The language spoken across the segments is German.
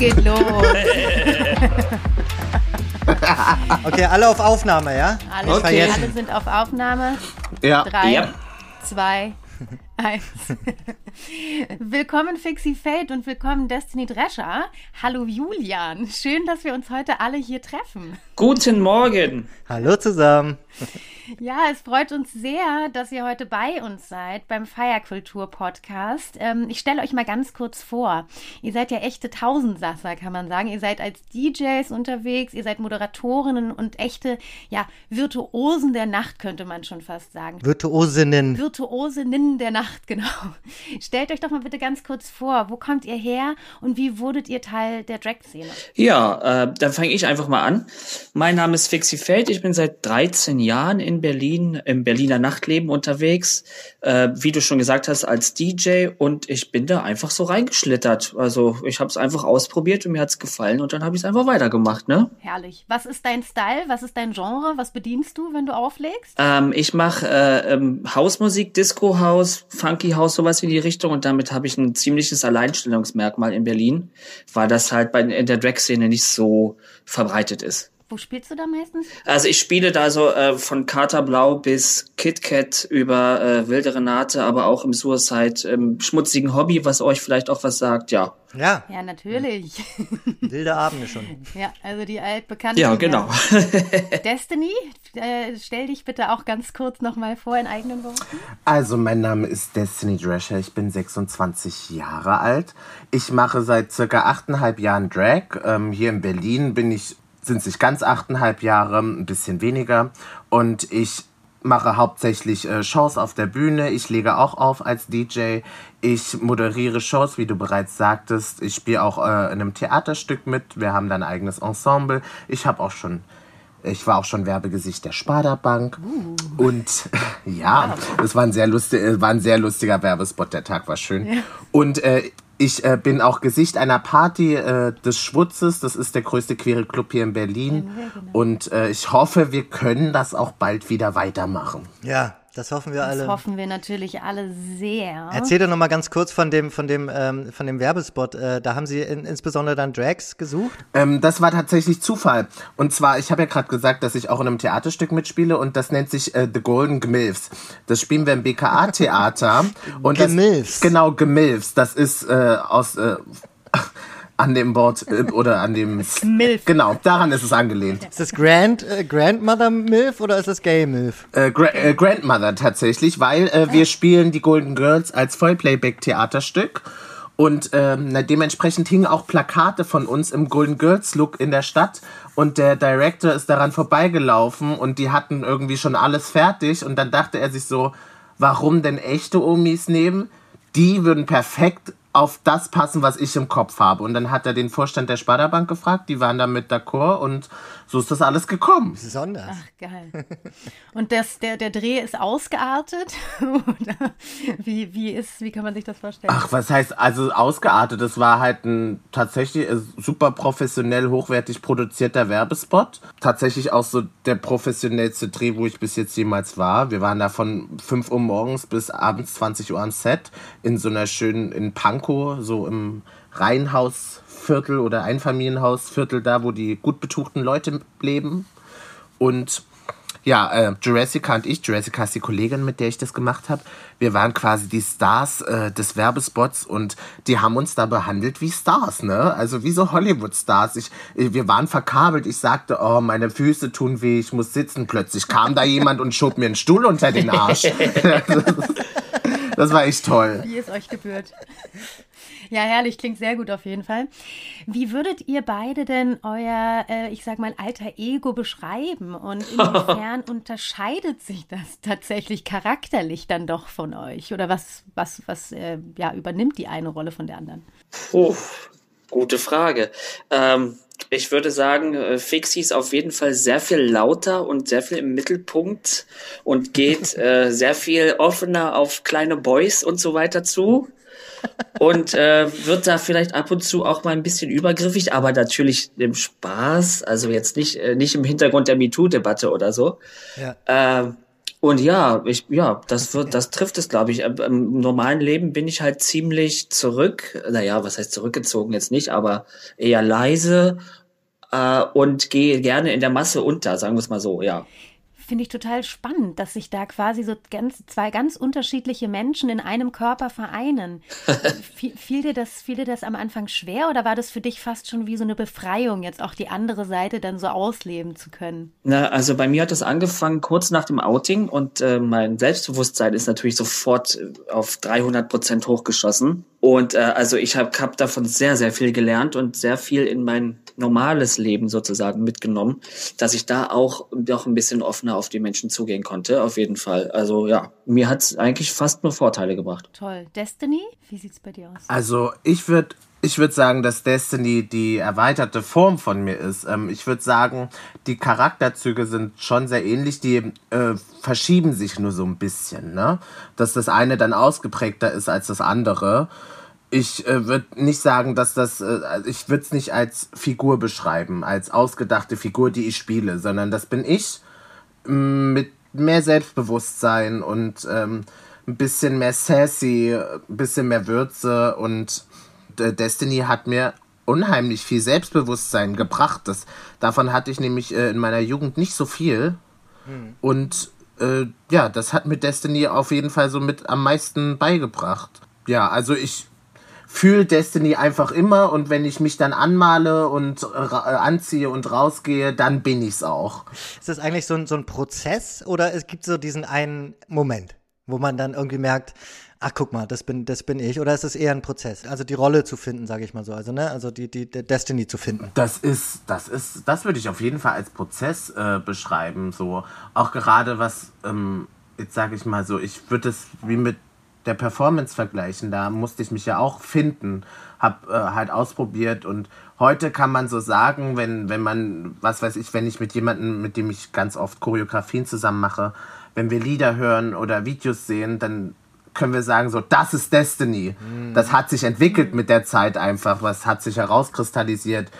Geht los. okay, alle auf Aufnahme, ja? Alle, okay. alle sind auf Aufnahme. Ja. Drei, ja. zwei, eins. willkommen Fixie Fate und willkommen Destiny Drescher. Hallo Julian, schön, dass wir uns heute alle hier treffen. Guten Morgen. Hallo zusammen. Ja, es freut uns sehr, dass ihr heute bei uns seid beim Feierkultur Podcast. Ähm, ich stelle euch mal ganz kurz vor. Ihr seid ja echte Tausendsasser, kann man sagen. Ihr seid als DJs unterwegs, ihr seid Moderatorinnen und echte, ja, Virtuosen der Nacht, könnte man schon fast sagen. Virtuosinnen. Virtuosinnen der Nacht, genau. Stellt euch doch mal bitte ganz kurz vor, wo kommt ihr her und wie wurdet ihr Teil der Drag-Szene? Ja, äh, dann fange ich einfach mal an. Mein Name ist Fixie Feld. Ich bin seit 13 Jahren in Berlin, im Berliner Nachtleben unterwegs, äh, wie du schon gesagt hast, als DJ und ich bin da einfach so reingeschlittert. Also ich habe es einfach ausprobiert und mir hat's gefallen und dann habe ich es einfach weitergemacht, ne? Herrlich. Was ist dein Style? Was ist dein Genre? Was bedienst du, wenn du auflegst? Ähm, ich mache äh, ähm, Hausmusik, Disco House, Funky House, sowas in die Richtung und damit habe ich ein ziemliches Alleinstellungsmerkmal in Berlin, weil das halt bei, in der Drag-Szene nicht so verbreitet ist. Wo spielst du da meistens? Also ich spiele da so äh, von Katerblau bis KitKat über äh, Wilde Renate, aber auch im Suicide, im schmutzigen Hobby, was euch vielleicht auch was sagt, ja. Ja. Ja, natürlich. Wilde Abende schon. Ja, also die altbekannte. Ja, genau. Destiny, äh, stell dich bitte auch ganz kurz nochmal vor in eigenen Worten. Also mein Name ist Destiny Drescher, ich bin 26 Jahre alt. Ich mache seit circa achteinhalb Jahren Drag. Ähm, hier in Berlin bin ich sind es nicht ganz achteinhalb Jahre, ein bisschen weniger. Und ich mache hauptsächlich äh, Shows auf der Bühne. Ich lege auch auf als DJ. Ich moderiere Shows, wie du bereits sagtest. Ich spiele auch äh, in einem Theaterstück mit. Wir haben da ein eigenes Ensemble. Ich habe auch schon ich war auch schon Werbegesicht der Sparda Bank. Uh. Und ja, es war ein sehr lustig, war ein sehr lustiger Werbespot. Der Tag war schön. Ja. Und äh, ich äh, bin auch Gesicht einer Party äh, des Schwutzes. Das ist der größte queere Club hier in Berlin. Ja, genau. Und äh, ich hoffe, wir können das auch bald wieder weitermachen. Ja, das hoffen wir das alle. Das hoffen wir natürlich alle sehr. Erzähl doch noch mal ganz kurz von dem, von dem, ähm, von dem Werbespot. Äh, da haben Sie in, insbesondere dann Drags gesucht? Ähm, das war tatsächlich Zufall. Und zwar, ich habe ja gerade gesagt, dass ich auch in einem Theaterstück mitspiele und das nennt sich äh, The Golden Gmilfs. Das spielen wir im BKA-Theater. Gemilfs. Genau, Gmilfs. Das ist äh, aus... An dem Wort äh, oder an dem Milf. Genau, daran ist es angelehnt. Ist das Grand äh, Grandmother Milf oder ist das Gay Milf? Äh, Gra äh, Grandmother tatsächlich, weil äh, wir spielen die Golden Girls als Vollplayback Theaterstück und ähm, dementsprechend hingen auch Plakate von uns im Golden Girls Look in der Stadt und der Director ist daran vorbeigelaufen und die hatten irgendwie schon alles fertig und dann dachte er sich so, warum denn echte Omis nehmen? Die würden perfekt auf das passen, was ich im Kopf habe. Und dann hat er den Vorstand der Sparda-Bank gefragt, die waren damit d'accord und so ist das alles gekommen. Besonders. Ach, geil. Und das, der, der Dreh ist ausgeartet? Oder wie, wie, ist, wie kann man sich das vorstellen? Ach, was heißt, also ausgeartet? Es war halt ein tatsächlich super professionell, hochwertig produzierter Werbespot. Tatsächlich auch so der professionellste Dreh, wo ich bis jetzt jemals war. Wir waren da von 5 Uhr morgens bis abends 20 Uhr am Set in so einer schönen, in Pankow, so im Reihenhausviertel oder Einfamilienhausviertel da, wo die gut betuchten Leute leben. Und ja, äh, Jurassica und ich, Jurassica ist die Kollegin, mit der ich das gemacht habe, wir waren quasi die Stars äh, des Werbespots und die haben uns da behandelt wie Stars, ne? Also wie so Hollywood-Stars. Ich, wir waren verkabelt. Ich sagte, oh, meine Füße tun weh, ich muss sitzen. Plötzlich kam da jemand und schob mir einen Stuhl unter den Arsch. das war echt toll. Wie es euch gebührt. Ja, herrlich, klingt sehr gut auf jeden Fall. Wie würdet ihr beide denn euer, äh, ich sag mal, alter Ego beschreiben und inwiefern unterscheidet sich das tatsächlich charakterlich dann doch von euch? Oder was, was, was äh, ja, übernimmt die eine Rolle von der anderen? Puh, gute Frage. Ähm, Ich würde sagen, äh, Fixie ist auf jeden Fall sehr viel lauter und sehr viel im Mittelpunkt und geht äh, sehr viel offener auf kleine Boys und so weiter zu. Und äh, wird da vielleicht ab und zu auch mal ein bisschen übergriffig, aber natürlich im Spaß, also jetzt nicht, äh, nicht im Hintergrund der MeToo-Debatte oder so. Ja. Äh, und ja, ich, ja, das wird, das trifft es, glaube ich. Im normalen Leben bin ich halt ziemlich zurück. Naja, was heißt zurückgezogen jetzt nicht, aber eher leise äh, und gehe gerne in der Masse unter, sagen wir es mal so, ja finde ich total spannend, dass sich da quasi so ganz, zwei ganz unterschiedliche Menschen in einem Körper vereinen. fiel, dir das, fiel dir das am Anfang schwer oder war das für dich fast schon wie so eine Befreiung, jetzt auch die andere Seite dann so ausleben zu können? Na, also bei mir hat das angefangen kurz nach dem Outing und äh, mein Selbstbewusstsein ist natürlich sofort äh, auf 300 Prozent hochgeschossen. Und äh, also ich habe hab davon sehr, sehr viel gelernt und sehr viel in mein normales Leben sozusagen mitgenommen, dass ich da auch noch ein bisschen offener auf die Menschen zugehen konnte, auf jeden Fall. Also ja, mir hat es eigentlich fast nur Vorteile gebracht. Toll. Destiny, wie sieht's bei dir aus? Also ich würde ich würde sagen, dass Destiny die erweiterte Form von mir ist. Ähm, ich würde sagen, die Charakterzüge sind schon sehr ähnlich, die äh, verschieben sich nur so ein bisschen, ne? Dass das eine dann ausgeprägter ist als das andere. Ich äh, würde nicht sagen, dass das, äh, ich würde es nicht als Figur beschreiben, als ausgedachte Figur, die ich spiele, sondern das bin ich mm, mit mehr Selbstbewusstsein und ähm, ein bisschen mehr sassy, ein bisschen mehr Würze und äh, Destiny hat mir unheimlich viel Selbstbewusstsein gebracht. Das, davon hatte ich nämlich äh, in meiner Jugend nicht so viel. Hm. Und äh, ja, das hat mir Destiny auf jeden Fall so mit am meisten beigebracht. Ja, also ich fühle Destiny einfach immer und wenn ich mich dann anmale und äh, anziehe und rausgehe, dann bin ich's auch. Ist das eigentlich so ein, so ein Prozess oder es gibt so diesen einen Moment, wo man dann irgendwie merkt, ach guck mal, das bin, das bin ich, oder ist es eher ein Prozess? Also die Rolle zu finden, sage ich mal so, also ne, also die, die, die Destiny zu finden. Das ist, das ist, das würde ich auf jeden Fall als Prozess äh, beschreiben, so auch gerade was, ähm, jetzt sage ich mal so, ich würde es wie mit der Performance vergleichen. Da musste ich mich ja auch finden, habe äh, halt ausprobiert und heute kann man so sagen, wenn, wenn man, was weiß ich, wenn ich mit jemandem, mit dem ich ganz oft Choreografien zusammen mache, wenn wir Lieder hören oder Videos sehen, dann können wir sagen, so, das ist Destiny. Mhm. Das hat sich entwickelt mit der Zeit einfach, was hat sich herauskristallisiert,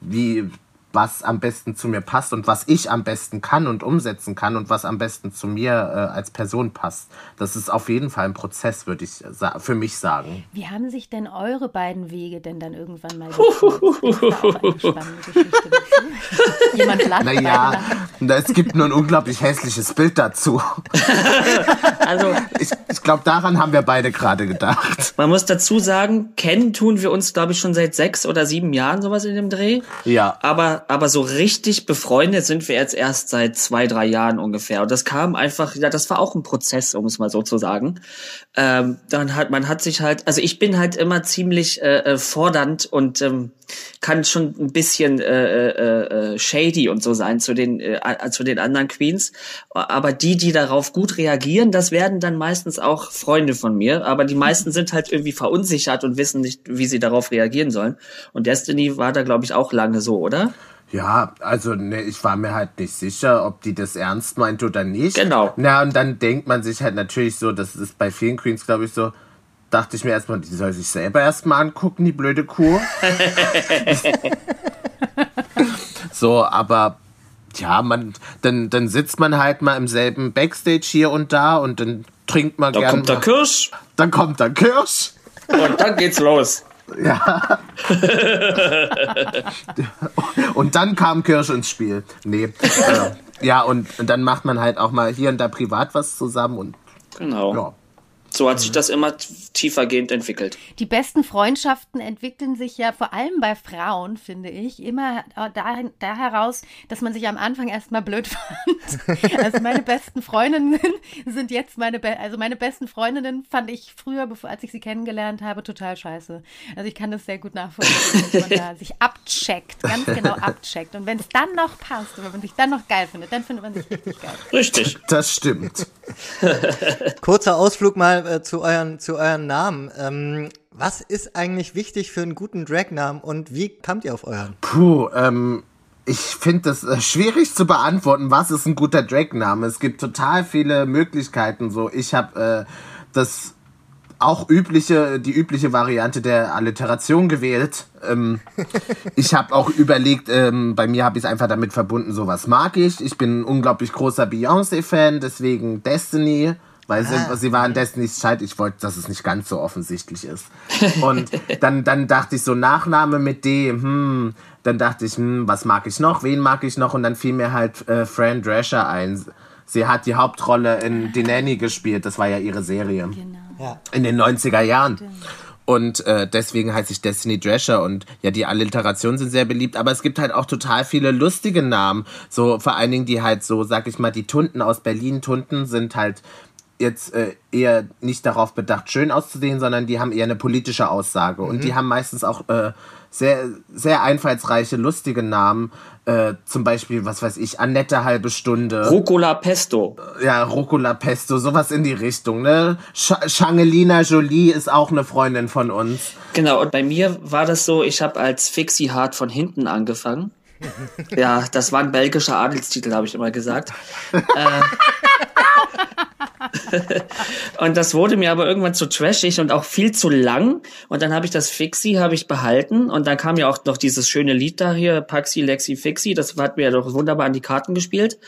wie was am besten zu mir passt und was ich am besten kann und umsetzen kann und was am besten zu mir äh, als Person passt. Das ist auf jeden Fall ein Prozess, würde ich für mich sagen. Wie haben sich denn eure beiden Wege denn dann irgendwann mal? Jemand lacht. Naja, es gibt nur ein unglaublich hässliches Bild dazu. also ich, ich glaube, daran haben wir beide gerade gedacht. Man muss dazu sagen, kennen tun wir uns, glaube ich, schon seit sechs oder sieben Jahren sowas in dem Dreh. Ja. Aber aber, so richtig befreundet sind wir jetzt erst seit zwei, drei Jahren ungefähr. Und das kam einfach, ja, das war auch ein Prozess, um es mal so zu sagen. Ähm, dann hat, man hat sich halt, also ich bin halt immer ziemlich äh, äh fordernd und ähm, kann schon ein bisschen äh, äh, äh, shady und so sein zu den äh, zu den anderen Queens. Aber die, die darauf gut reagieren, das werden dann meistens auch Freunde von mir. Aber die meisten sind halt irgendwie verunsichert und wissen nicht, wie sie darauf reagieren sollen. Und Destiny war da, glaube ich, auch lange so, oder? Ja, also ne, ich war mir halt nicht sicher, ob die das ernst meint oder nicht. Genau. Na, und dann denkt man sich halt natürlich so, das ist bei vielen Queens, glaube ich, so, dachte ich mir erstmal, die soll sich selber erstmal angucken, die blöde Kuh. so, aber ja, man, dann, dann sitzt man halt mal im selben Backstage hier und da und dann trinkt man dann gerne. Dann kommt der Kirsch. Dann kommt der Kirsch. Und dann geht's los. Ja. und dann kam Kirsch ins Spiel. Nee. Äh, ja, und, und dann macht man halt auch mal hier und da privat was zusammen und. Genau. Ja. So hat sich das immer tiefergehend entwickelt. Die besten Freundschaften entwickeln sich ja vor allem bei Frauen, finde ich, immer da, da heraus, dass man sich am Anfang erstmal blöd fand. Also meine besten Freundinnen sind jetzt meine, Be also meine besten Freundinnen fand ich früher, bevor, als ich sie kennengelernt habe, total scheiße. Also ich kann das sehr gut nachvollziehen, dass man da sich abcheckt, ganz genau abcheckt. Und wenn es dann noch passt oder wenn man sich dann noch geil findet, dann findet man sich richtig geil. Richtig. Das stimmt. Kurzer Ausflug mal äh, zu, euren, zu euren Namen. Ähm, was ist eigentlich wichtig für einen guten Drag-Namen und wie kamt ihr auf euren? Puh, ähm, ich finde das äh, schwierig zu beantworten, was ist ein guter Drag-Name. Es gibt total viele Möglichkeiten. So, ich habe äh, das auch übliche, die übliche Variante der Alliteration gewählt. Ähm, ich habe auch überlegt, ähm, bei mir habe ich es einfach damit verbunden, so was mag ich. Ich bin ein unglaublich großer Beyoncé-Fan, deswegen Destiny. Weil sie, ah. sie war in Destiny's Child, ich wollte, dass es nicht ganz so offensichtlich ist. Und dann, dann dachte ich so, Nachname mit D, hm, dann dachte ich, hm, was mag ich noch, wen mag ich noch? Und dann fiel mir halt äh, Fran Drescher ein. Sie hat die Hauptrolle in The Nanny gespielt, das war ja ihre Serie. Genau. Ja. In den 90er Jahren. Und äh, deswegen heißt ich Destiny Drescher und ja, die Alliterationen sind sehr beliebt, aber es gibt halt auch total viele lustige Namen. So vor allen Dingen die halt so, sag ich mal, die Tunten aus Berlin. Tunten sind halt jetzt äh, eher nicht darauf bedacht, schön auszusehen, sondern die haben eher eine politische Aussage. Mhm. Und die haben meistens auch äh, sehr, sehr einfallsreiche, lustige Namen. Äh, zum Beispiel, was weiß ich, Annette halbe Stunde. Rucola Pesto. Ja, Rucola Pesto, sowas in die Richtung, ne? Sch Changelina Jolie ist auch eine Freundin von uns. Genau, und bei mir war das so, ich habe als Fixie Hart von hinten angefangen. ja, das war ein belgischer Adelstitel, habe ich immer gesagt. äh, und das wurde mir aber irgendwann zu trashig und auch viel zu lang. Und dann habe ich das Fixie habe ich behalten. Und dann kam ja auch noch dieses schöne Lied da hier, Paxi, Lexi, Fixie. Das hat mir ja doch wunderbar an die Karten gespielt.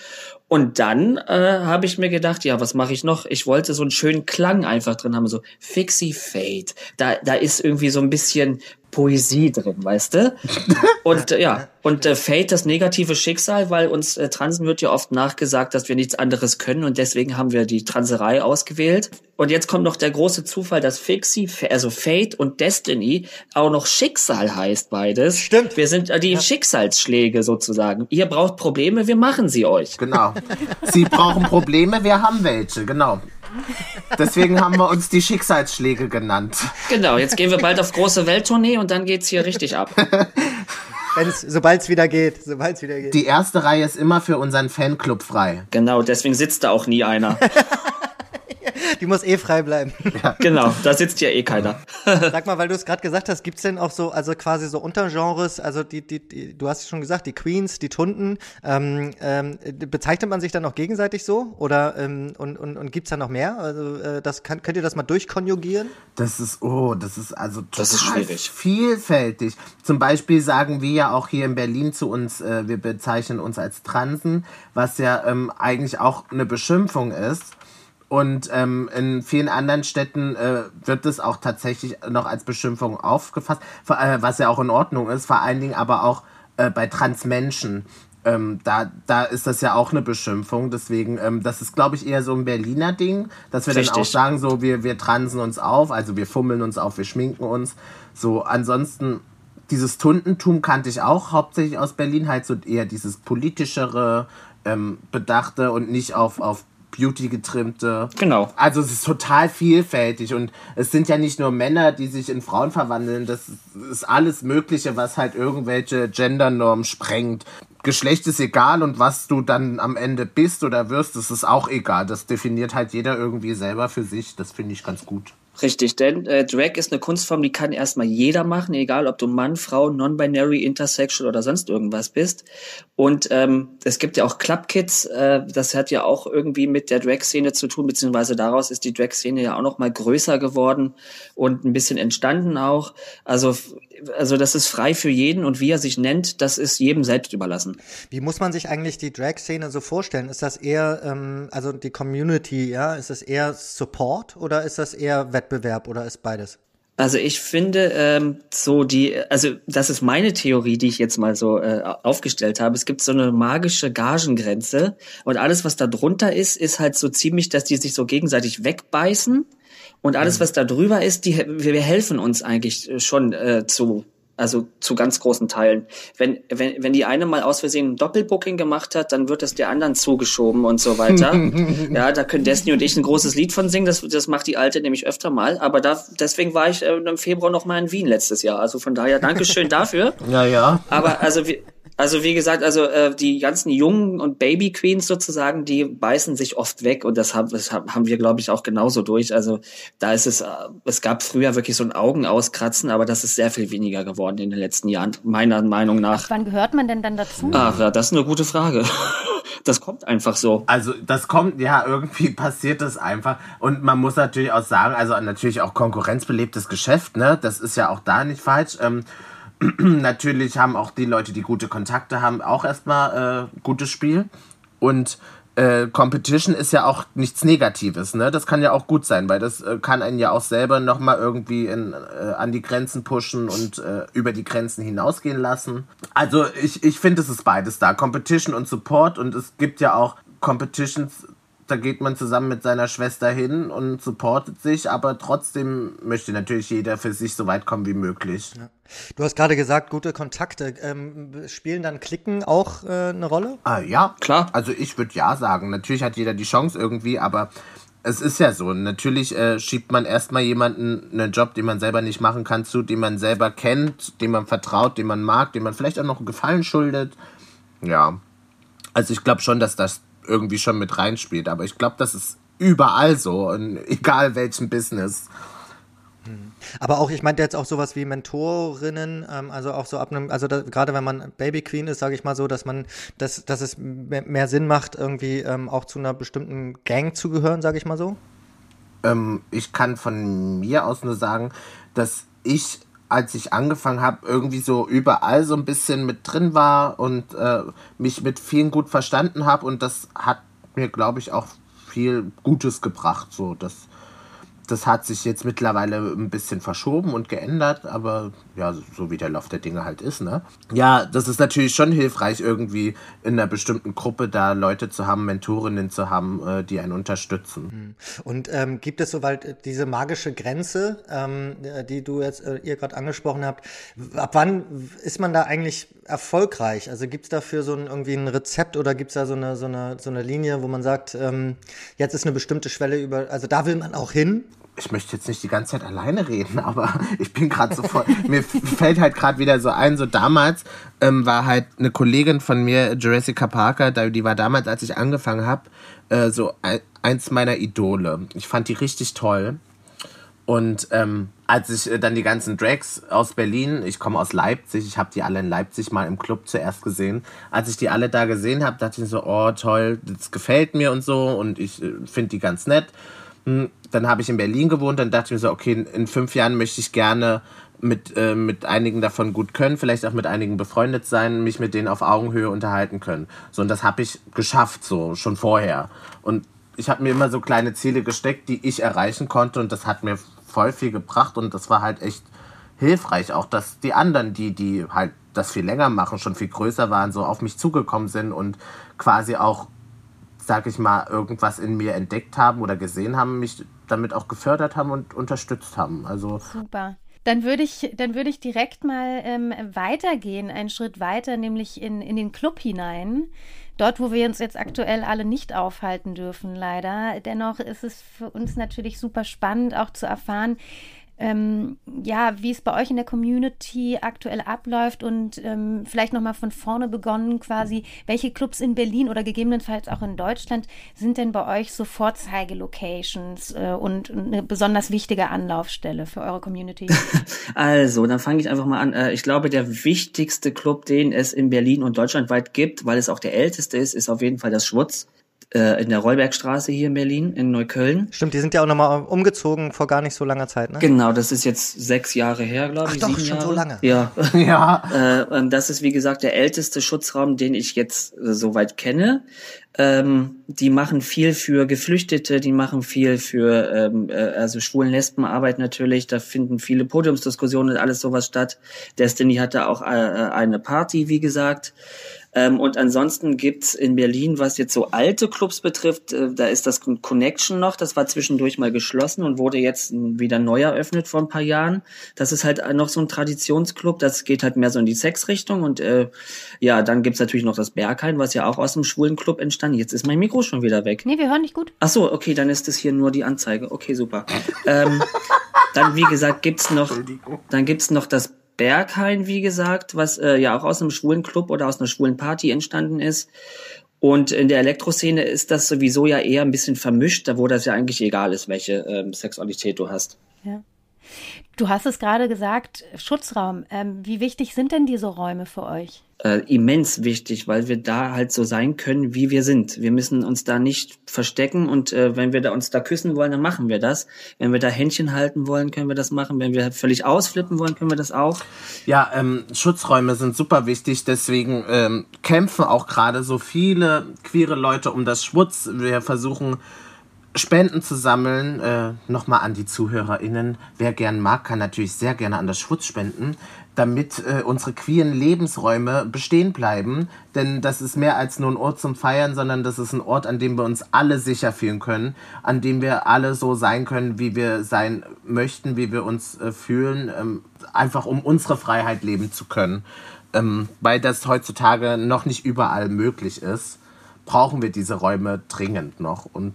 Und dann äh, habe ich mir gedacht, ja, was mache ich noch? Ich wollte so einen schönen Klang einfach drin haben, so Fixie Fade. Da, da ist irgendwie so ein bisschen Poesie drin, weißt du? Und äh, ja, und äh, Fate, das negative Schicksal, weil uns äh, Transen wird ja oft nachgesagt, dass wir nichts anderes können und deswegen haben wir die Transerei ausgewählt. Und jetzt kommt noch der große Zufall, dass Fixie, also Fate und Destiny auch noch Schicksal heißt beides. Stimmt. Wir sind äh, die ja. Schicksalsschläge sozusagen. Ihr braucht Probleme, wir machen sie euch. Genau. Sie brauchen Probleme, wir haben welche, genau. Deswegen haben wir uns die Schicksalsschläge genannt. Genau, jetzt gehen wir bald auf große Welttournee und dann geht's hier richtig ab. Sobald es wieder geht, sobald es wieder geht. Die erste Reihe ist immer für unseren Fanclub frei. Genau, deswegen sitzt da auch nie einer. Die muss eh frei bleiben. Ja. Genau, da sitzt ja eh keiner. Sag mal, weil du es gerade gesagt hast, gibt's denn auch so, also quasi so Untergenres, also die, die, die du hast schon gesagt, die Queens, die Tunden, ähm, ähm, bezeichnet man sich dann auch gegenseitig so? Oder ähm, und, und, und gibt's da noch mehr? Also äh, das kann, könnt ihr das mal durchkonjugieren? Das ist, oh, das ist also total das ist schwierig. vielfältig. Zum Beispiel sagen wir ja auch hier in Berlin zu uns, äh, wir bezeichnen uns als Transen, was ja ähm, eigentlich auch eine Beschimpfung ist. Und ähm, in vielen anderen Städten äh, wird es auch tatsächlich noch als Beschimpfung aufgefasst, äh, was ja auch in Ordnung ist, vor allen Dingen aber auch äh, bei Transmenschen. Ähm, da, da ist das ja auch eine Beschimpfung. Deswegen, ähm, das ist, glaube ich, eher so ein Berliner Ding, dass wir Richtig. dann auch sagen, so, wir, wir transen uns auf, also wir fummeln uns auf, wir schminken uns. So, ansonsten, dieses Tundentum kannte ich auch hauptsächlich aus Berlin, halt so eher dieses politischere, ähm, Bedachte und nicht auf, auf Beauty getrimmte. Genau. Also es ist total vielfältig und es sind ja nicht nur Männer, die sich in Frauen verwandeln, das ist alles Mögliche, was halt irgendwelche Gendernormen sprengt. Geschlecht ist egal und was du dann am Ende bist oder wirst, das ist auch egal. Das definiert halt jeder irgendwie selber für sich. Das finde ich ganz gut. Richtig, denn äh, Drag ist eine Kunstform, die kann erstmal jeder machen, egal ob du Mann, Frau, Non-Binary, Intersexual oder sonst irgendwas bist. Und ähm, es gibt ja auch Club-Kids, äh, das hat ja auch irgendwie mit der Drag-Szene zu tun, beziehungsweise daraus ist die Drag-Szene ja auch noch mal größer geworden und ein bisschen entstanden auch. Also also das ist frei für jeden und wie er sich nennt, das ist jedem selbst überlassen. Wie muss man sich eigentlich die Drag-Szene so vorstellen? Ist das eher, ähm, also die Community, ja, ist das eher Support oder ist das eher Wettbewerb oder ist beides? Also ich finde ähm, so die, also das ist meine Theorie, die ich jetzt mal so äh, aufgestellt habe. Es gibt so eine magische Gagengrenze und alles, was da drunter ist, ist halt so ziemlich, dass die sich so gegenseitig wegbeißen und alles, mhm. was da drüber ist, die, wir helfen uns eigentlich schon äh, zu, also zu ganz großen Teilen. Wenn, wenn, wenn die eine mal aus Versehen ein Doppelbooking gemacht hat, dann wird das der anderen zugeschoben und so weiter. ja, da können Destiny und ich ein großes Lied von singen. Das, das macht die Alte nämlich öfter mal. Aber da, deswegen war ich äh, im Februar noch mal in Wien letztes Jahr. Also von daher Dankeschön dafür. Ja, ja. Aber also wir, Also wie gesagt, also äh, die ganzen Jungen und Baby Queens sozusagen, die beißen sich oft weg und das haben, das haben wir, glaube ich, auch genauso durch. Also da ist es, äh, es gab früher wirklich so ein Augenauskratzen, aber das ist sehr viel weniger geworden in den letzten Jahren, meiner Meinung nach. Wann gehört man denn dann dazu? Ach, ja, das ist eine gute Frage. Das kommt einfach so. Also das kommt, ja, irgendwie passiert das einfach. Und man muss natürlich auch sagen, also natürlich auch konkurrenzbelebtes Geschäft, ne? Das ist ja auch da nicht falsch. Ähm, natürlich haben auch die Leute, die gute Kontakte haben, auch erstmal äh, gutes Spiel. Und äh, Competition ist ja auch nichts Negatives, ne? Das kann ja auch gut sein, weil das äh, kann einen ja auch selber nochmal irgendwie in, äh, an die Grenzen pushen und äh, über die Grenzen hinausgehen lassen. Also ich, ich finde, es ist beides da. Competition und Support und es gibt ja auch Competitions, da geht man zusammen mit seiner Schwester hin und supportet sich, aber trotzdem möchte natürlich jeder für sich so weit kommen wie möglich. Ja. Du hast gerade gesagt, gute Kontakte. Ähm, spielen dann Klicken auch äh, eine Rolle? Ah, ja, klar. Also ich würde ja sagen. Natürlich hat jeder die Chance irgendwie, aber es ist ja so. Natürlich äh, schiebt man erstmal jemanden einen Job, den man selber nicht machen kann, zu, den man selber kennt, dem man vertraut, den man mag, dem man vielleicht auch noch einen Gefallen schuldet. Ja. Also ich glaube schon, dass das irgendwie schon mit reinspielt. Aber ich glaube, das ist überall so, in egal welchem Business. Hm. Aber auch, ich meinte jetzt auch sowas wie Mentorinnen, ähm, also auch so ab einem, also da, gerade wenn man Baby Queen ist, sage ich mal so, dass man, dass, dass es mehr, mehr Sinn macht, irgendwie ähm, auch zu einer bestimmten Gang zu gehören, sage ich mal so? Ähm, ich kann von mir aus nur sagen, dass ich als ich angefangen habe, irgendwie so überall so ein bisschen mit drin war und äh, mich mit vielen gut verstanden habe und das hat mir, glaube ich, auch viel Gutes gebracht. So, das das hat sich jetzt mittlerweile ein bisschen verschoben und geändert, aber ja, so wie der Lauf der Dinge halt ist, ne? Ja, das ist natürlich schon hilfreich, irgendwie in einer bestimmten Gruppe da Leute zu haben, Mentorinnen zu haben, äh, die einen unterstützen. Hm. Und ähm, gibt es soweit diese magische Grenze, ähm, die du jetzt äh, ihr gerade angesprochen habt? Ab wann ist man da eigentlich erfolgreich? Also gibt es dafür so ein, irgendwie ein Rezept oder gibt es da so eine, so, eine, so eine Linie, wo man sagt, ähm, jetzt ist eine bestimmte Schwelle über, also da will man auch hin? ich möchte jetzt nicht die ganze Zeit alleine reden, aber ich bin gerade so voll. mir fällt halt gerade wieder so ein, so damals ähm, war halt eine Kollegin von mir, Jessica Parker, die war damals, als ich angefangen habe, äh, so eins meiner Idole. Ich fand die richtig toll. Und ähm, als ich äh, dann die ganzen Drags aus Berlin, ich komme aus Leipzig, ich habe die alle in Leipzig mal im Club zuerst gesehen. Als ich die alle da gesehen habe, dachte ich so, oh toll, das gefällt mir und so und ich äh, finde die ganz nett. Hm, dann habe ich in Berlin gewohnt, dann dachte ich mir so, okay, in fünf Jahren möchte ich gerne mit, äh, mit einigen davon gut können, vielleicht auch mit einigen befreundet sein, mich mit denen auf Augenhöhe unterhalten können. So, und das habe ich geschafft, so schon vorher. Und ich habe mir immer so kleine Ziele gesteckt, die ich erreichen konnte und das hat mir voll viel gebracht und das war halt echt hilfreich. Auch, dass die anderen, die, die halt das viel länger machen, schon viel größer waren, so auf mich zugekommen sind und quasi auch sag ich mal, irgendwas in mir entdeckt haben oder gesehen haben, mich damit auch gefördert haben und unterstützt haben. Also super. Dann würde ich, dann würde ich direkt mal ähm, weitergehen, einen Schritt weiter, nämlich in, in den Club hinein. Dort, wo wir uns jetzt aktuell alle nicht aufhalten dürfen, leider. Dennoch ist es für uns natürlich super spannend, auch zu erfahren, ähm, ja, wie es bei euch in der Community aktuell abläuft und ähm, vielleicht nochmal von vorne begonnen quasi, welche Clubs in Berlin oder gegebenenfalls auch in Deutschland sind denn bei euch so Vorzeigelocations äh, und eine besonders wichtige Anlaufstelle für eure Community? Also, dann fange ich einfach mal an. Äh, ich glaube, der wichtigste Club, den es in Berlin und deutschlandweit gibt, weil es auch der älteste ist, ist auf jeden Fall das Schwutz äh, in der Rollbergstraße hier in Berlin, in Neukölln. Stimmt, die sind ja auch nochmal umgezogen vor gar nicht so langer Zeit, ne? Genau, das ist jetzt sechs Jahre her, glaube ich. Ach doch, schon Jahre. so lange. Ja. ja. Äh, das ist, wie gesagt, der älteste Schutzraum, den ich jetzt äh, soweit kenne. Ähm, die machen viel für Geflüchtete, die machen viel für ähm, äh, also schwulen Lesbenarbeit natürlich. Da finden viele Podiumsdiskussionen und alles sowas statt. Destiny hatte auch äh, äh eine Party, wie gesagt. Ähm, und ansonsten gibt's in Berlin, was jetzt so alte Clubs betrifft, äh, da ist das Connection noch. Das war zwischendurch mal geschlossen und wurde jetzt wieder neu eröffnet vor ein paar Jahren. Das ist halt noch so ein Traditionsclub. Das geht halt mehr so in die Sexrichtung. Und äh, ja, dann gibt's natürlich noch das Berghain, was ja auch aus dem schwulen Club entstand. Jetzt ist mein Mikro schon wieder weg. Nee, wir hören nicht gut. Ach so, okay, dann ist das hier nur die Anzeige. Okay, super. ähm, dann, wie gesagt, gibt's noch, dann gibt's noch das Berghain, wie gesagt, was äh, ja auch aus einem schwulen Club oder aus einer schwulen Party entstanden ist. Und in der Elektroszene ist das sowieso ja eher ein bisschen vermischt, da wo das ja eigentlich egal ist, welche ähm, Sexualität du hast. Ja. Du hast es gerade gesagt, Schutzraum. Ähm, wie wichtig sind denn diese Räume für euch? Äh, immens wichtig, weil wir da halt so sein können, wie wir sind. Wir müssen uns da nicht verstecken und äh, wenn wir da uns da küssen wollen, dann machen wir das. Wenn wir da Händchen halten wollen, können wir das machen. Wenn wir völlig ausflippen wollen, können wir das auch. Ja, ähm, Schutzräume sind super wichtig, deswegen ähm, kämpfen auch gerade so viele queere Leute um das Schutz. Wir versuchen Spenden zu sammeln. Äh, Nochmal an die ZuhörerInnen. Wer gern mag, kann natürlich sehr gerne an das Schwutz spenden, damit äh, unsere queeren Lebensräume bestehen bleiben. Denn das ist mehr als nur ein Ort zum Feiern, sondern das ist ein Ort, an dem wir uns alle sicher fühlen können, an dem wir alle so sein können, wie wir sein möchten, wie wir uns äh, fühlen, ähm, einfach um unsere Freiheit leben zu können. Ähm, weil das heutzutage noch nicht überall möglich ist, brauchen wir diese Räume dringend noch. Und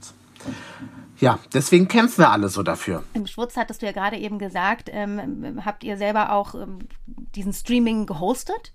ja, deswegen kämpfen wir alle so dafür. Im Schwutz hattest du ja gerade eben gesagt, ähm, habt ihr selber auch ähm, diesen Streaming gehostet.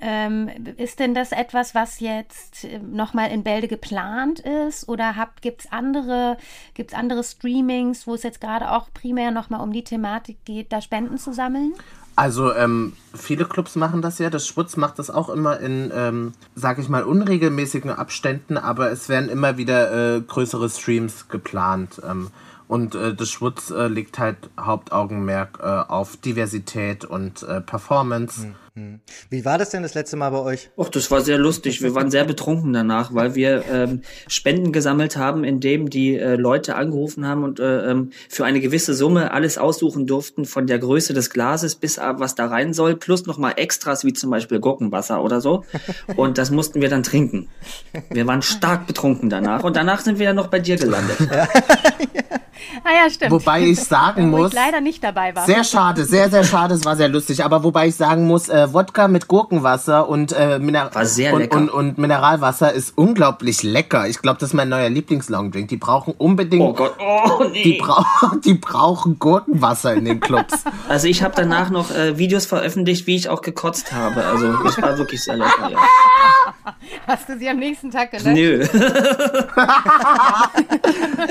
Ähm, ist denn das etwas, was jetzt äh, nochmal in Bälde geplant ist? Oder gibt es andere, gibt's andere Streamings, wo es jetzt gerade auch primär nochmal um die Thematik geht, da Spenden zu sammeln? Also ähm, viele Clubs machen das ja. Das Schwutz macht das auch immer in, ähm, sag ich mal, unregelmäßigen Abständen, aber es werden immer wieder äh, größere Streams geplant. Ähm, und äh, das Schwutz äh, legt halt Hauptaugenmerk äh, auf Diversität und äh, Performance. Mhm. Hm. Wie war das denn das letzte Mal bei euch? Och, das war sehr lustig. Wir waren sehr betrunken danach, weil wir ähm, Spenden gesammelt haben, indem die äh, Leute angerufen haben und äh, ähm, für eine gewisse Summe alles aussuchen durften, von der Größe des Glases bis ab, was da rein soll, plus nochmal Extras wie zum Beispiel Gurkenwasser oder so. Und das mussten wir dann trinken. Wir waren stark betrunken danach und danach sind wir ja noch bei dir gelandet. Ja. ah ja, stimmt. Wobei ich sagen muss, ich leider nicht dabei war. Sehr schade, sehr, sehr schade. Es war sehr lustig. Aber wobei ich sagen muss, äh, Wodka mit Gurkenwasser und, äh, Miner und, und, und, Mineralwasser ist unglaublich lecker. Ich glaube, das ist mein neuer Lieblingslongdrink. Die brauchen unbedingt. Oh Gott, oh nee. Die, brauch, die brauchen Gurkenwasser in den Clubs. Also ich habe danach noch äh, Videos veröffentlicht, wie ich auch gekotzt habe. Also es war wirklich sehr lecker. Ja. Hast du sie am nächsten Tag gelöscht? Nö.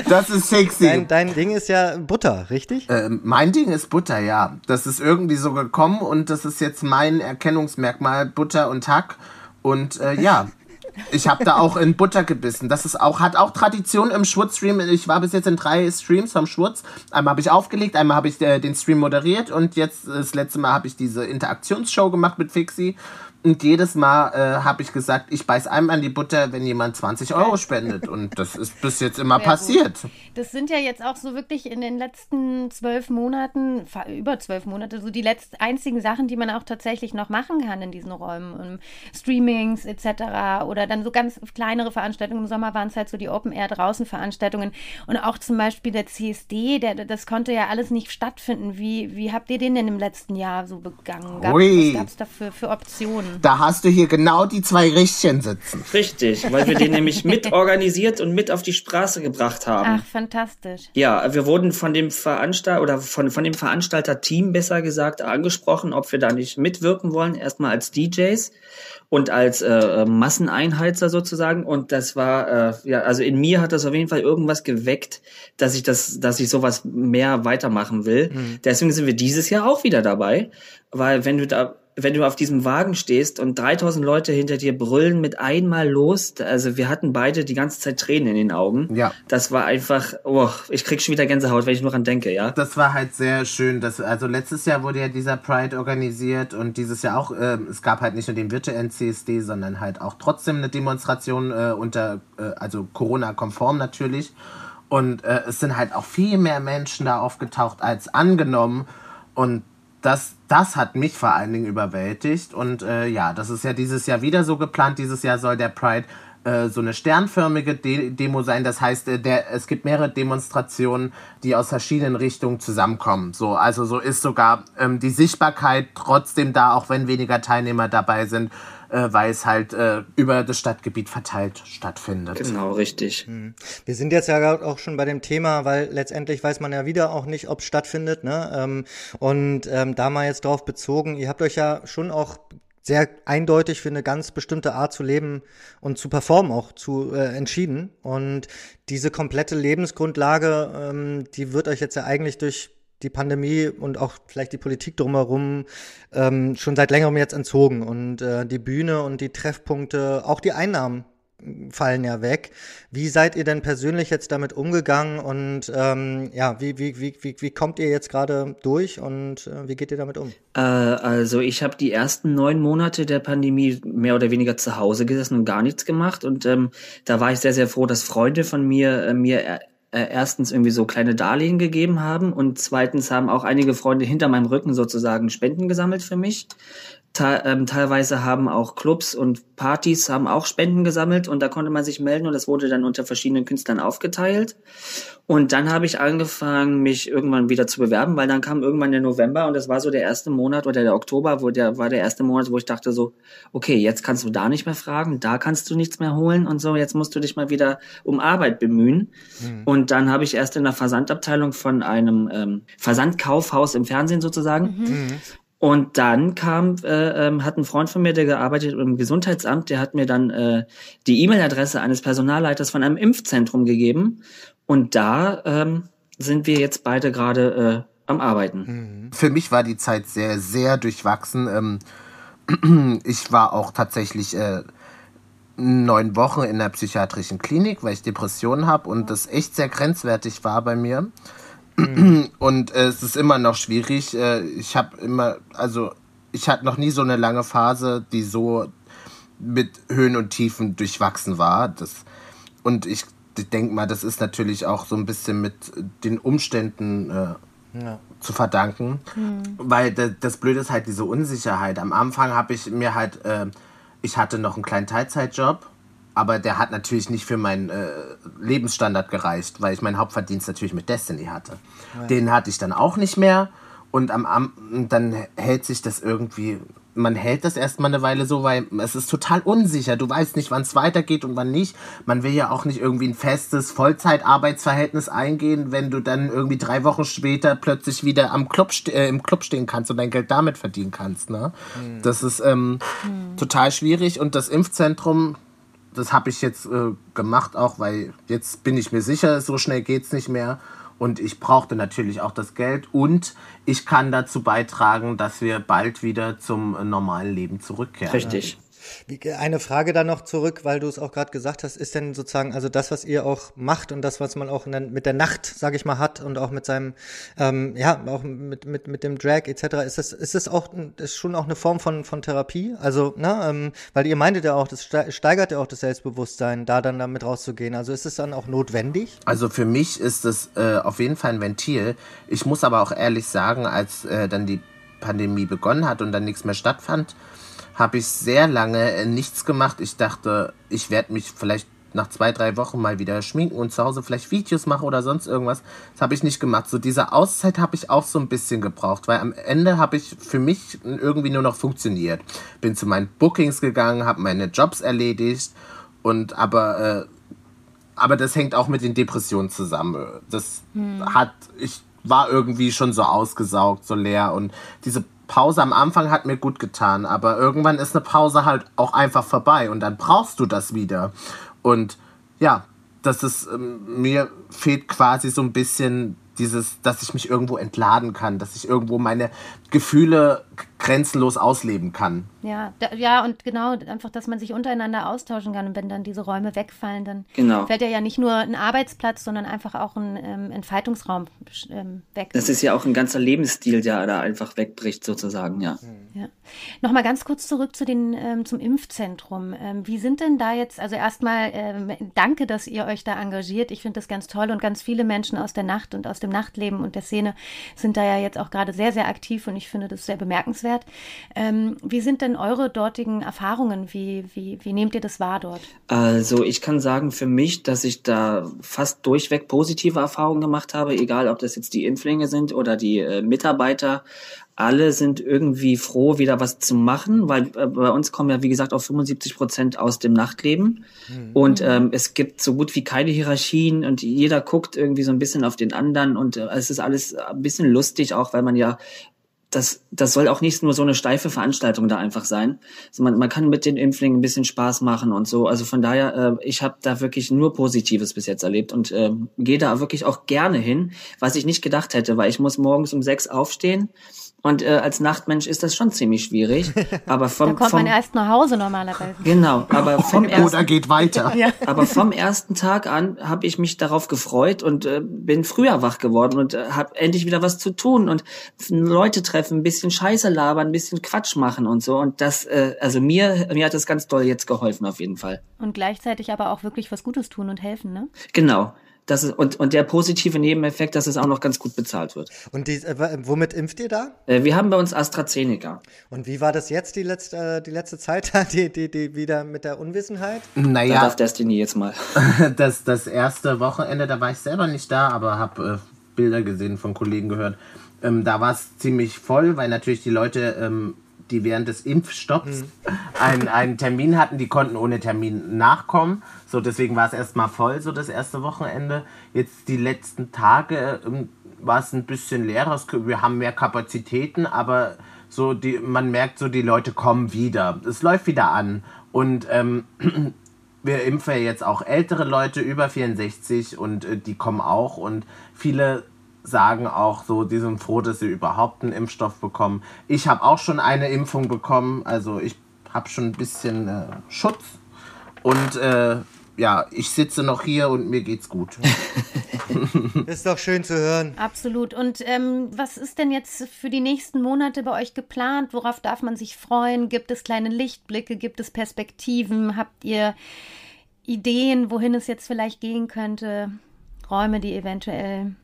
das ist sexy. Dein, dein, Ding ist ja Butter, richtig? Äh, mein Ding ist Butter, ja. Das ist irgendwie so gekommen und das ist jetzt mein Erkennungsmerkmal, Butter und Hack. Und äh, ja, ich habe da auch in Butter gebissen. Das ist auch, hat auch Tradition im Schwutz-Stream. Ich war bis jetzt in drei Streams vom Schwutz. Einmal habe ich aufgelegt, einmal habe ich äh, den Stream moderiert und jetzt das letzte Mal habe ich diese Interaktionsshow gemacht mit Fixi. Und jedes Mal äh, habe ich gesagt, ich beiß einem an die Butter, wenn jemand 20 Euro spendet. Und das ist bis jetzt immer Sehr passiert. Gut. Das sind ja jetzt auch so wirklich in den letzten zwölf Monaten, über zwölf Monate, so die letzten einzigen Sachen, die man auch tatsächlich noch machen kann in diesen Räumen. Um Streamings etc. Oder dann so ganz kleinere Veranstaltungen. Im Sommer waren es halt so die Open-Air-Draußen-Veranstaltungen. Und auch zum Beispiel der CSD, der, das konnte ja alles nicht stattfinden. Wie, wie habt ihr den denn im letzten Jahr so begangen? Gab, was gab es da für, für Optionen? Da hast du hier genau die zwei Richtchen sitzen. Richtig, weil wir den nämlich mit organisiert und mit auf die Straße gebracht haben. Ach, fantastisch. Ja, wir wurden von dem Veranstalter oder von, von dem Veranstalter-Team besser gesagt angesprochen, ob wir da nicht mitwirken wollen. Erstmal als DJs und als äh, Masseneinheizer sozusagen. Und das war, äh, ja, also in mir hat das auf jeden Fall irgendwas geweckt, dass ich das, dass ich sowas mehr weitermachen will. Mhm. Deswegen sind wir dieses Jahr auch wieder dabei, weil wenn du da wenn du auf diesem Wagen stehst und 3000 Leute hinter dir brüllen mit einmal los, also wir hatten beide die ganze Zeit Tränen in den Augen. Ja. Das war einfach, oh, ich krieg schon wieder Gänsehaut, wenn ich nur dran denke, ja. Das war halt sehr schön. Dass, also letztes Jahr wurde ja dieser Pride organisiert und dieses Jahr auch, äh, es gab halt nicht nur den virtuellen CSD, sondern halt auch trotzdem eine Demonstration äh, unter, äh, also Corona-konform natürlich. Und äh, es sind halt auch viel mehr Menschen da aufgetaucht als angenommen. Und das, das hat mich vor allen Dingen überwältigt. Und äh, ja, das ist ja dieses Jahr wieder so geplant. Dieses Jahr soll der Pride äh, so eine sternförmige De Demo sein. Das heißt, äh, der, es gibt mehrere Demonstrationen, die aus verschiedenen Richtungen zusammenkommen. So, also so ist sogar ähm, die Sichtbarkeit trotzdem da, auch wenn weniger Teilnehmer dabei sind. Äh, weil es halt äh, über das Stadtgebiet verteilt stattfindet. Genau, richtig. Mhm. Wir sind jetzt ja auch schon bei dem Thema, weil letztendlich weiß man ja wieder auch nicht, ob es stattfindet. Ne? Ähm, und ähm, da mal jetzt drauf bezogen, ihr habt euch ja schon auch sehr eindeutig für eine ganz bestimmte Art zu leben und zu performen auch zu äh, entschieden. Und diese komplette Lebensgrundlage, ähm, die wird euch jetzt ja eigentlich durch die Pandemie und auch vielleicht die Politik drumherum ähm, schon seit längerem jetzt entzogen. Und äh, die Bühne und die Treffpunkte, auch die Einnahmen fallen ja weg. Wie seid ihr denn persönlich jetzt damit umgegangen und ähm, ja, wie, wie, wie, wie, wie kommt ihr jetzt gerade durch und äh, wie geht ihr damit um? Äh, also ich habe die ersten neun Monate der Pandemie mehr oder weniger zu Hause gesessen und gar nichts gemacht und ähm, da war ich sehr, sehr froh, dass Freunde von mir äh, mir äh, erstens irgendwie so kleine Darlehen gegeben haben und zweitens haben auch einige Freunde hinter meinem Rücken sozusagen Spenden gesammelt für mich ähm, teilweise haben auch Clubs und Partys haben auch Spenden gesammelt und da konnte man sich melden und das wurde dann unter verschiedenen Künstlern aufgeteilt. Und dann habe ich angefangen, mich irgendwann wieder zu bewerben, weil dann kam irgendwann der November und das war so der erste Monat oder der Oktober, wo der war der erste Monat, wo ich dachte so, okay, jetzt kannst du da nicht mehr fragen, da kannst du nichts mehr holen und so, jetzt musst du dich mal wieder um Arbeit bemühen. Mhm. Und dann habe ich erst in der Versandabteilung von einem ähm, Versandkaufhaus im Fernsehen sozusagen mhm. Und dann kam, äh, ähm, hat ein Freund von mir, der gearbeitet im Gesundheitsamt, der hat mir dann äh, die E-Mail-Adresse eines Personalleiters von einem Impfzentrum gegeben. Und da ähm, sind wir jetzt beide gerade äh, am Arbeiten. Mhm. Für mich war die Zeit sehr, sehr durchwachsen. Ähm, ich war auch tatsächlich äh, neun Wochen in der psychiatrischen Klinik, weil ich Depressionen habe und das echt sehr grenzwertig war bei mir. Und äh, es ist immer noch schwierig. Äh, ich habe immer, also ich hatte noch nie so eine lange Phase, die so mit Höhen und Tiefen durchwachsen war. Das, und ich denke mal, das ist natürlich auch so ein bisschen mit den Umständen äh, ja. zu verdanken. Mhm. Weil das, das Blöde ist halt diese Unsicherheit. Am Anfang habe ich mir halt, äh, ich hatte noch einen kleinen Teilzeitjob aber der hat natürlich nicht für meinen äh, Lebensstandard gereicht, weil ich meinen Hauptverdienst natürlich mit Destiny hatte. Ja. Den hatte ich dann auch nicht mehr und am, am dann hält sich das irgendwie man hält das erstmal eine Weile so, weil es ist total unsicher. Du weißt nicht, wann es weitergeht und wann nicht. Man will ja auch nicht irgendwie ein festes Vollzeitarbeitsverhältnis eingehen, wenn du dann irgendwie drei Wochen später plötzlich wieder am Club äh, im Club stehen kannst und dein Geld damit verdienen kannst. Ne? Mhm. Das ist ähm, mhm. total schwierig und das Impfzentrum das habe ich jetzt äh, gemacht, auch weil jetzt bin ich mir sicher, so schnell geht es nicht mehr. Und ich brauchte natürlich auch das Geld und ich kann dazu beitragen, dass wir bald wieder zum äh, normalen Leben zurückkehren. Richtig. Eine Frage da noch zurück, weil du es auch gerade gesagt hast, ist denn sozusagen, also das, was ihr auch macht und das, was man auch mit der Nacht, sage ich mal, hat und auch mit seinem, ähm, ja, auch mit, mit, mit dem Drag etc., ist das, ist das auch, ist schon auch eine Form von, von Therapie? Also, ne, ähm, weil ihr meintet ja auch, das steigert ja auch das Selbstbewusstsein, da dann damit rauszugehen. Also ist es dann auch notwendig? Also für mich ist es äh, auf jeden Fall ein Ventil. Ich muss aber auch ehrlich sagen, als äh, dann die Pandemie begonnen hat und dann nichts mehr stattfand, habe ich sehr lange äh, nichts gemacht. Ich dachte, ich werde mich vielleicht nach zwei, drei Wochen mal wieder schminken und zu Hause vielleicht Videos machen oder sonst irgendwas. Das habe ich nicht gemacht. So diese Auszeit habe ich auch so ein bisschen gebraucht, weil am Ende habe ich für mich irgendwie nur noch funktioniert. Bin zu meinen Bookings gegangen, habe meine Jobs erledigt und aber äh, aber das hängt auch mit den Depressionen zusammen. Das hm. hat ich war irgendwie schon so ausgesaugt, so leer und diese Pause am Anfang hat mir gut getan, aber irgendwann ist eine Pause halt auch einfach vorbei und dann brauchst du das wieder. Und ja, das ist, ähm, mir fehlt quasi so ein bisschen dieses, dass ich mich irgendwo entladen kann, dass ich irgendwo meine Gefühle grenzenlos ausleben kann. Ja, da, ja, und genau, einfach, dass man sich untereinander austauschen kann. Und wenn dann diese Räume wegfallen, dann genau. fällt ja, ja nicht nur ein Arbeitsplatz, sondern einfach auch ein ähm, Entfaltungsraum ähm, weg. Das ist ja auch ein ganzer Lebensstil, der da einfach wegbricht, sozusagen, ja. ja. Nochmal ganz kurz zurück zu den, ähm, zum Impfzentrum. Ähm, wie sind denn da jetzt, also erstmal ähm, danke, dass ihr euch da engagiert. Ich finde das ganz toll und ganz viele Menschen aus der Nacht und aus dem Nachtleben und der Szene sind da ja jetzt auch gerade sehr, sehr aktiv und ich finde das sehr bemerkenswert. Ähm, wie sind denn eure dortigen Erfahrungen? Wie, wie, wie nehmt ihr das wahr dort? Also ich kann sagen für mich, dass ich da fast durchweg positive Erfahrungen gemacht habe, egal ob das jetzt die Impflinge sind oder die äh, Mitarbeiter alle sind irgendwie froh, wieder was zu machen, weil äh, bei uns kommen ja, wie gesagt, auch 75 Prozent aus dem Nachtleben. Mhm. Und ähm, es gibt so gut wie keine Hierarchien und jeder guckt irgendwie so ein bisschen auf den anderen und äh, es ist alles ein bisschen lustig, auch weil man ja das, das soll auch nicht nur so eine steife Veranstaltung da einfach sein. Also man, man kann mit den Impflingen ein bisschen Spaß machen und so. Also von daher, äh, ich habe da wirklich nur Positives bis jetzt erlebt und äh, gehe da wirklich auch gerne hin, was ich nicht gedacht hätte, weil ich muss morgens um sechs aufstehen und äh, als Nachtmensch ist das schon ziemlich schwierig. Aber vom, da kommt vom, man erst nach Hause normalerweise. Genau, aber vom ersten, Oder geht weiter. ja. aber vom ersten Tag an habe ich mich darauf gefreut und äh, bin früher wach geworden und äh, habe endlich wieder was zu tun und Leute treffen, ein bisschen Scheiße labern, ein bisschen Quatsch machen und so. Und das, äh, also mir, mir hat das ganz doll jetzt geholfen auf jeden Fall. Und gleichzeitig aber auch wirklich was Gutes tun und helfen, ne? Genau dass es, und, und der positive Nebeneffekt, dass es auch noch ganz gut bezahlt wird. Und die, äh, womit impft ihr da? Äh, wir haben bei uns AstraZeneca. Und wie war das jetzt die letzte, äh, die letzte Zeit, die, die, die wieder mit der Unwissenheit? Naja. Da darf Destiny jetzt mal. Das, das erste Wochenende, da war ich selber nicht da, aber habe äh, Bilder gesehen, von Kollegen gehört. Ähm, da war es ziemlich voll, weil natürlich die Leute ähm, die während des Impfstopps mhm. einen, einen Termin hatten, die konnten ohne Termin nachkommen. So, deswegen war es erstmal voll, so das erste Wochenende. Jetzt die letzten Tage ähm, war es ein bisschen leerer. Wir haben mehr Kapazitäten, aber so die, man merkt so, die Leute kommen wieder. Es läuft wieder an. Und ähm, wir impfen ja jetzt auch ältere Leute über 64 und äh, die kommen auch. Und viele sagen auch so, die sind froh, dass sie überhaupt einen Impfstoff bekommen. Ich habe auch schon eine Impfung bekommen, also ich habe schon ein bisschen äh, Schutz und äh, ja, ich sitze noch hier und mir geht's gut. ist doch schön zu hören. Absolut. Und ähm, was ist denn jetzt für die nächsten Monate bei euch geplant? Worauf darf man sich freuen? Gibt es kleine Lichtblicke? Gibt es Perspektiven? Habt ihr Ideen, wohin es jetzt vielleicht gehen könnte? Räume, die eventuell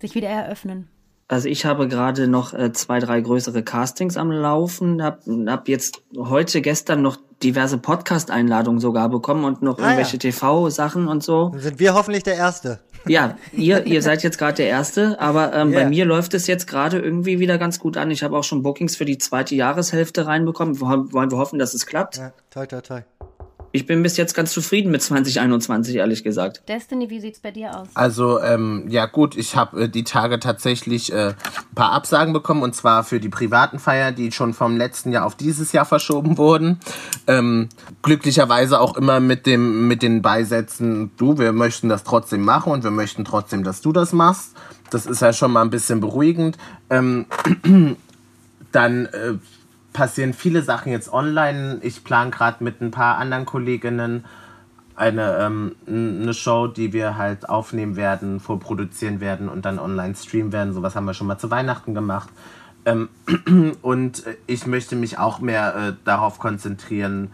sich wieder eröffnen? Also ich habe gerade noch äh, zwei, drei größere Castings am Laufen, hab, hab jetzt heute, gestern noch diverse Podcast-Einladungen sogar bekommen und noch ah, irgendwelche ja. TV-Sachen und so. Dann sind wir hoffentlich der Erste. Ja, ihr, ihr seid jetzt gerade der Erste, aber ähm, yeah. bei mir läuft es jetzt gerade irgendwie wieder ganz gut an. Ich habe auch schon Bookings für die zweite Jahreshälfte reinbekommen. Wollen wir hoffen, dass es klappt. Ja, toi, toi, toi ich bin bis jetzt ganz zufrieden mit 2021, ehrlich gesagt. Destiny, wie sieht's bei dir aus? Also, ähm, ja gut, ich habe äh, die Tage tatsächlich äh, ein paar Absagen bekommen und zwar für die privaten Feier, die schon vom letzten Jahr auf dieses Jahr verschoben wurden. Ähm, glücklicherweise auch immer mit dem mit den Beisätzen, du, wir möchten das trotzdem machen und wir möchten trotzdem, dass du das machst. Das ist ja schon mal ein bisschen beruhigend. Ähm, dann äh, passieren viele Sachen jetzt online. Ich plane gerade mit ein paar anderen Kolleginnen eine, ähm, eine Show, die wir halt aufnehmen werden, vorproduzieren werden und dann online streamen werden. Sowas haben wir schon mal zu Weihnachten gemacht. Ähm, und ich möchte mich auch mehr äh, darauf konzentrieren,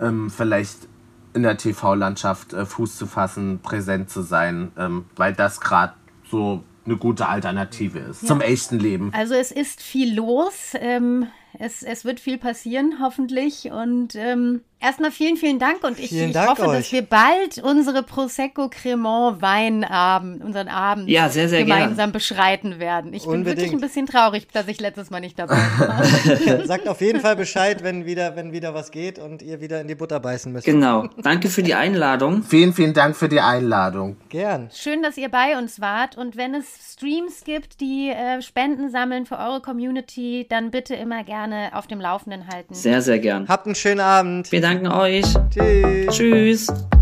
ähm, vielleicht in der TV-Landschaft äh, Fuß zu fassen, präsent zu sein, ähm, weil das gerade so eine gute Alternative ist ja. zum echten Leben. Also es ist viel los. Es, es wird viel passieren, hoffentlich. Und ähm, erstmal vielen, vielen Dank. Und ich, ich Dank hoffe, euch. dass wir bald unsere Prosecco Cremant Weinabend, unseren Abend ja, sehr, sehr gemeinsam gern. beschreiten werden. Ich Unbedingt. bin wirklich ein bisschen traurig, dass ich letztes Mal nicht dabei war. Sagt auf jeden Fall Bescheid, wenn wieder, wenn wieder was geht und ihr wieder in die Butter beißen müsst. Genau. Danke für die Einladung. Vielen, vielen Dank für die Einladung. Gern. Schön, dass ihr bei uns wart. Und wenn es Streams gibt, die äh, Spenden sammeln für eure Community, dann bitte immer gerne gerne auf dem Laufenden halten. Sehr, sehr gern. Habt einen schönen Abend. Wir danken euch. Tschüss. Tschüss.